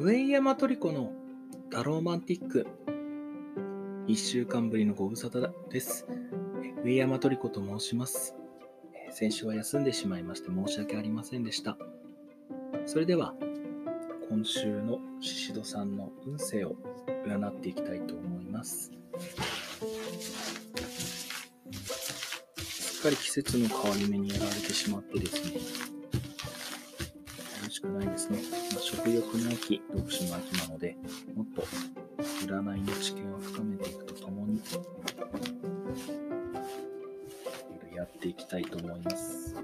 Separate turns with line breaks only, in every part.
上山トリコのダローマンティック。一週間ぶりのご無沙汰です。上山トリコと申します。先週は休んでしまいまして申し訳ありませんでした。それでは、今週のシシドさんの運勢を占っていきたいと思います。すっかり季節の変わり目にやられてしまってですね、しくないですね。まあ、食欲の秋、読書の秋なので、もっと占いの知見を深めていくとともに、やっていきたいと思います。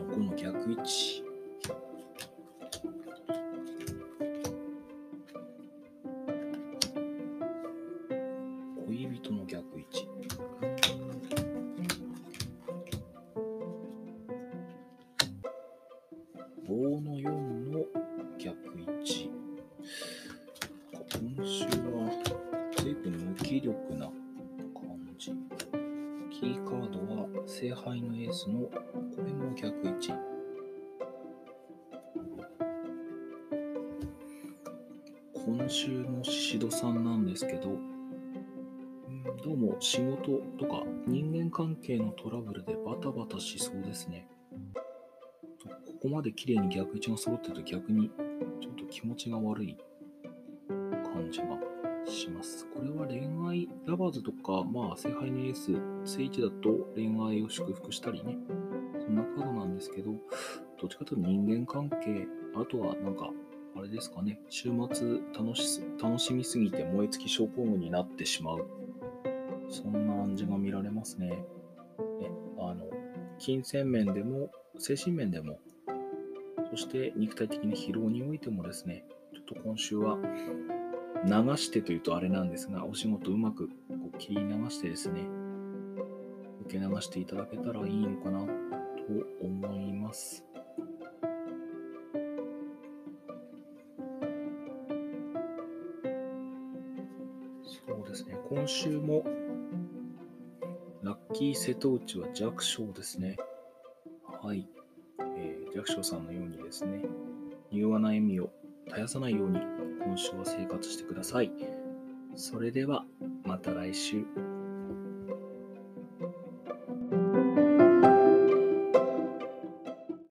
の5の逆位置。恋人の逆位置。棒の4のキーカードは聖杯のエースのこれも逆位置。今週のシシドさんなんですけど、どうも仕事とか人間関係のトラブルでバタバタしそうですね。ここまで綺麗に逆位置が揃ってると逆にちょっと気持ちが悪い感じがします。これは恋愛、ラバーズとか、まあ、聖杯のエース、聖一だと恋愛を祝福したりね、そんなカードなんですけど、どっちかというと人間関係、あとはなんか、あれですかね、週末楽し楽しみすぎて燃え尽き症候群になってしまう。そんな暗示が見られますね。ねあの、金銭面でも、精神面でも、そして肉体的な疲労においてもですね、ちょっと今週は流してというとあれなんですが、お仕事うまくこう切り流してですね、受け流していただけたらいいのかなと思います。そうですね、今週もラッキー瀬戸内は弱小ですね。はい。えー弱小さんのようにですね、柔和な笑みを絶やさないように今週は生活してください。それではまた来週。